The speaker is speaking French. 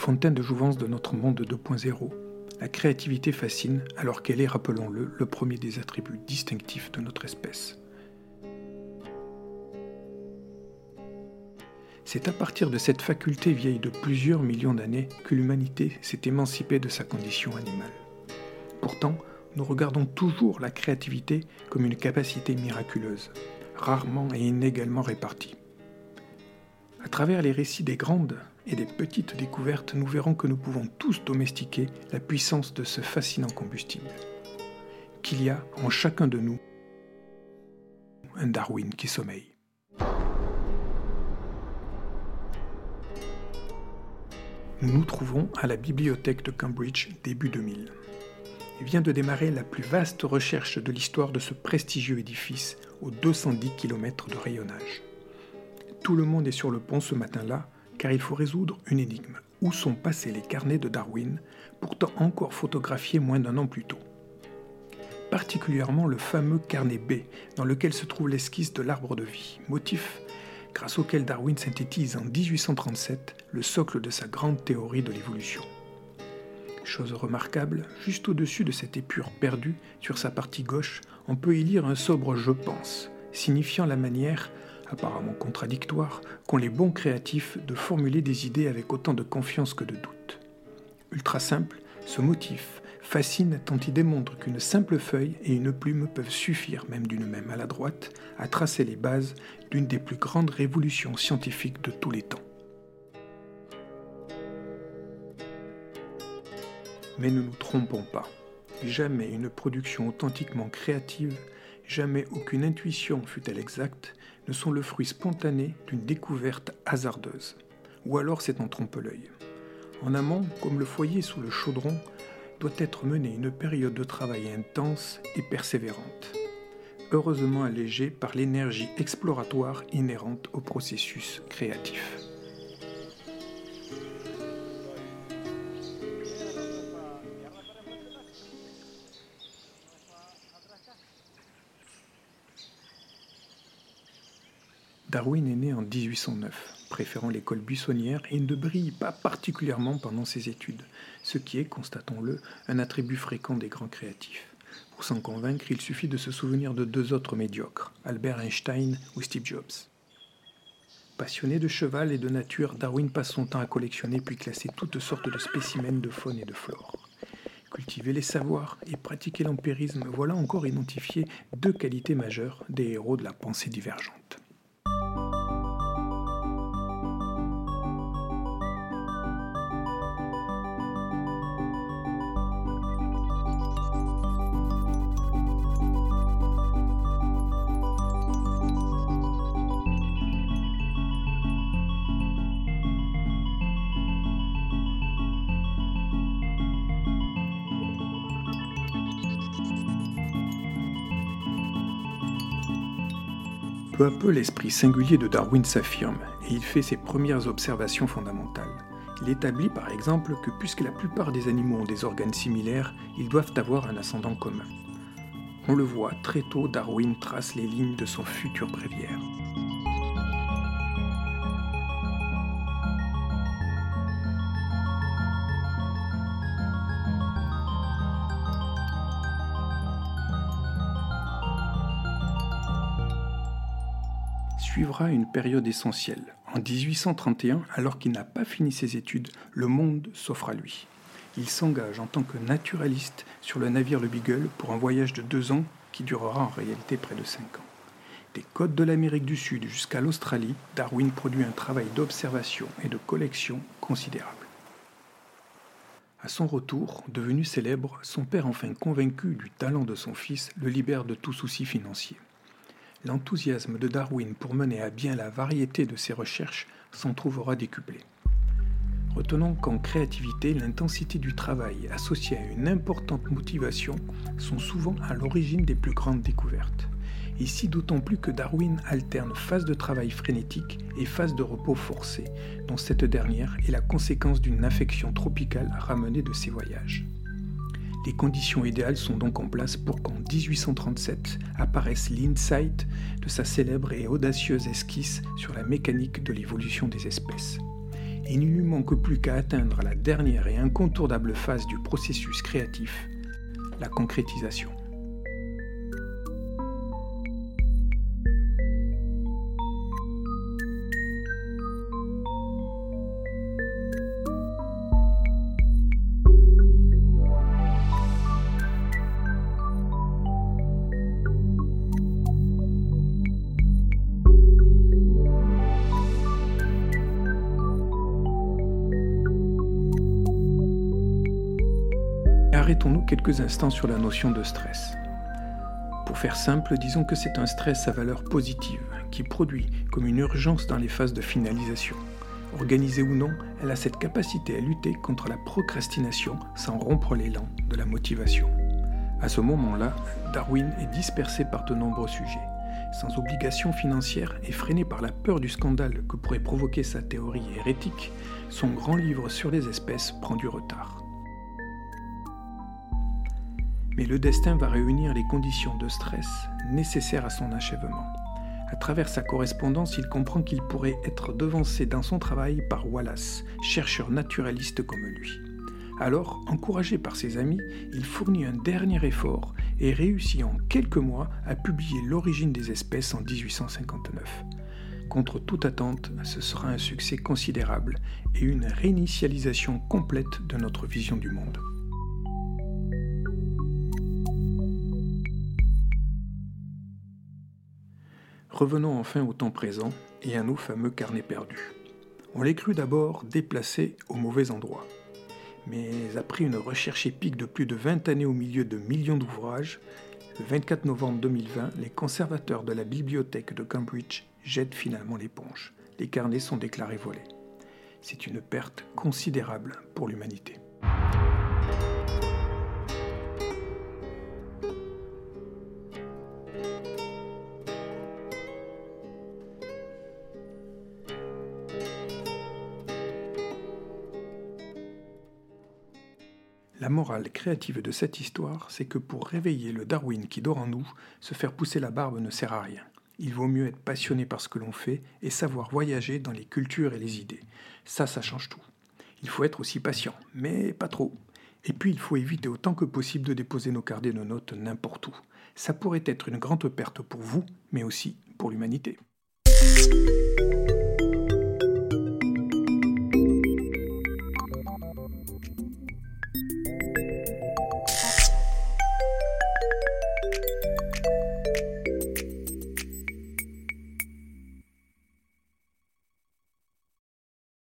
fontaine de jouvence de notre monde 2.0, la créativité fascine alors qu'elle est, rappelons-le, le premier des attributs distinctifs de notre espèce. C'est à partir de cette faculté vieille de plusieurs millions d'années que l'humanité s'est émancipée de sa condition animale. Pourtant, nous regardons toujours la créativité comme une capacité miraculeuse, rarement et inégalement répartie. À travers les récits des grandes et des petites découvertes, nous verrons que nous pouvons tous domestiquer la puissance de ce fascinant combustible. Qu'il y a en chacun de nous un Darwin qui sommeille. Nous nous trouvons à la bibliothèque de Cambridge début 2000 vient de démarrer la plus vaste recherche de l'histoire de ce prestigieux édifice aux 210 km de rayonnage. Tout le monde est sur le pont ce matin-là car il faut résoudre une énigme. Où sont passés les carnets de Darwin, pourtant encore photographiés moins d'un an plus tôt Particulièrement le fameux carnet B, dans lequel se trouve l'esquisse de l'arbre de vie, motif grâce auquel Darwin synthétise en 1837 le socle de sa grande théorie de l'évolution. Chose remarquable, juste au-dessus de cette épure perdue, sur sa partie gauche, on peut y lire un sobre je pense, signifiant la manière, apparemment contradictoire, qu'ont les bons créatifs de formuler des idées avec autant de confiance que de doute. Ultra simple, ce motif fascine tant il démontre qu'une simple feuille et une plume peuvent suffire, même d'une main maladroite, à tracer les bases d'une des plus grandes révolutions scientifiques de tous les temps. Mais ne nous trompons pas. Jamais une production authentiquement créative, jamais aucune intuition, fût-elle exacte, ne sont le fruit spontané d'une découverte hasardeuse. Ou alors c'est en trompe-l'œil. En amont, comme le foyer sous le chaudron, doit être menée une période de travail intense et persévérante, heureusement allégée par l'énergie exploratoire inhérente au processus créatif. Darwin est né en 1809, préférant l'école buissonnière et ne brille pas particulièrement pendant ses études, ce qui est, constatons-le, un attribut fréquent des grands créatifs. Pour s'en convaincre, il suffit de se souvenir de deux autres médiocres, Albert Einstein ou Steve Jobs. Passionné de cheval et de nature, Darwin passe son temps à collectionner puis classer toutes sortes de spécimens de faune et de flore. Cultiver les savoirs et pratiquer l'empirisme, voilà encore identifié deux qualités majeures des héros de la pensée divergente. Peu à peu, l'esprit singulier de Darwin s'affirme et il fait ses premières observations fondamentales. Il établit par exemple que puisque la plupart des animaux ont des organes similaires, ils doivent avoir un ascendant commun. On le voit, très tôt, Darwin trace les lignes de son futur bréviaire. Suivra une période essentielle. En 1831, alors qu'il n'a pas fini ses études, le monde s'offre à lui. Il s'engage en tant que naturaliste sur le navire Le Beagle pour un voyage de deux ans qui durera en réalité près de cinq ans. Des côtes de l'Amérique du Sud jusqu'à l'Australie, Darwin produit un travail d'observation et de collection considérable. À son retour, devenu célèbre, son père enfin convaincu du talent de son fils le libère de tout souci financier l'enthousiasme de Darwin pour mener à bien la variété de ses recherches s'en trouvera décuplé. Retenons qu'en créativité, l'intensité du travail associée à une importante motivation sont souvent à l'origine des plus grandes découvertes. Ici d'autant plus que Darwin alterne phase de travail frénétique et phase de repos forcé, dont cette dernière est la conséquence d'une affection tropicale ramenée de ses voyages. Les conditions idéales sont donc en place pour qu'en 1837 apparaisse l'insight de sa célèbre et audacieuse esquisse sur la mécanique de l'évolution des espèces. il ne lui manque plus qu'à atteindre la dernière et incontournable phase du processus créatif, la concrétisation. Arrêtons-nous quelques instants sur la notion de stress. Pour faire simple, disons que c'est un stress à valeur positive, qui produit comme une urgence dans les phases de finalisation. Organisée ou non, elle a cette capacité à lutter contre la procrastination sans rompre l'élan de la motivation. À ce moment-là, Darwin est dispersé par de nombreux sujets. Sans obligation financière et freiné par la peur du scandale que pourrait provoquer sa théorie hérétique, son grand livre sur les espèces prend du retard. Mais le destin va réunir les conditions de stress nécessaires à son achèvement. À travers sa correspondance, il comprend qu'il pourrait être devancé dans son travail par Wallace, chercheur naturaliste comme lui. Alors, encouragé par ses amis, il fournit un dernier effort et réussit en quelques mois à publier L'origine des espèces en 1859. Contre toute attente, ce sera un succès considérable et une réinitialisation complète de notre vision du monde. Revenons enfin au temps présent et à nos fameux carnets perdus. On les crut d'abord déplacés au mauvais endroit. Mais après une recherche épique de plus de 20 années au milieu de millions d'ouvrages, le 24 novembre 2020, les conservateurs de la bibliothèque de Cambridge jettent finalement l'éponge. Les carnets sont déclarés volés. C'est une perte considérable pour l'humanité. La morale créative de cette histoire, c'est que pour réveiller le Darwin qui dort en nous, se faire pousser la barbe ne sert à rien. Il vaut mieux être passionné par ce que l'on fait et savoir voyager dans les cultures et les idées. Ça, ça change tout. Il faut être aussi patient, mais pas trop. Et puis, il faut éviter autant que possible de déposer nos carnets de notes n'importe où. Ça pourrait être une grande perte pour vous, mais aussi pour l'humanité.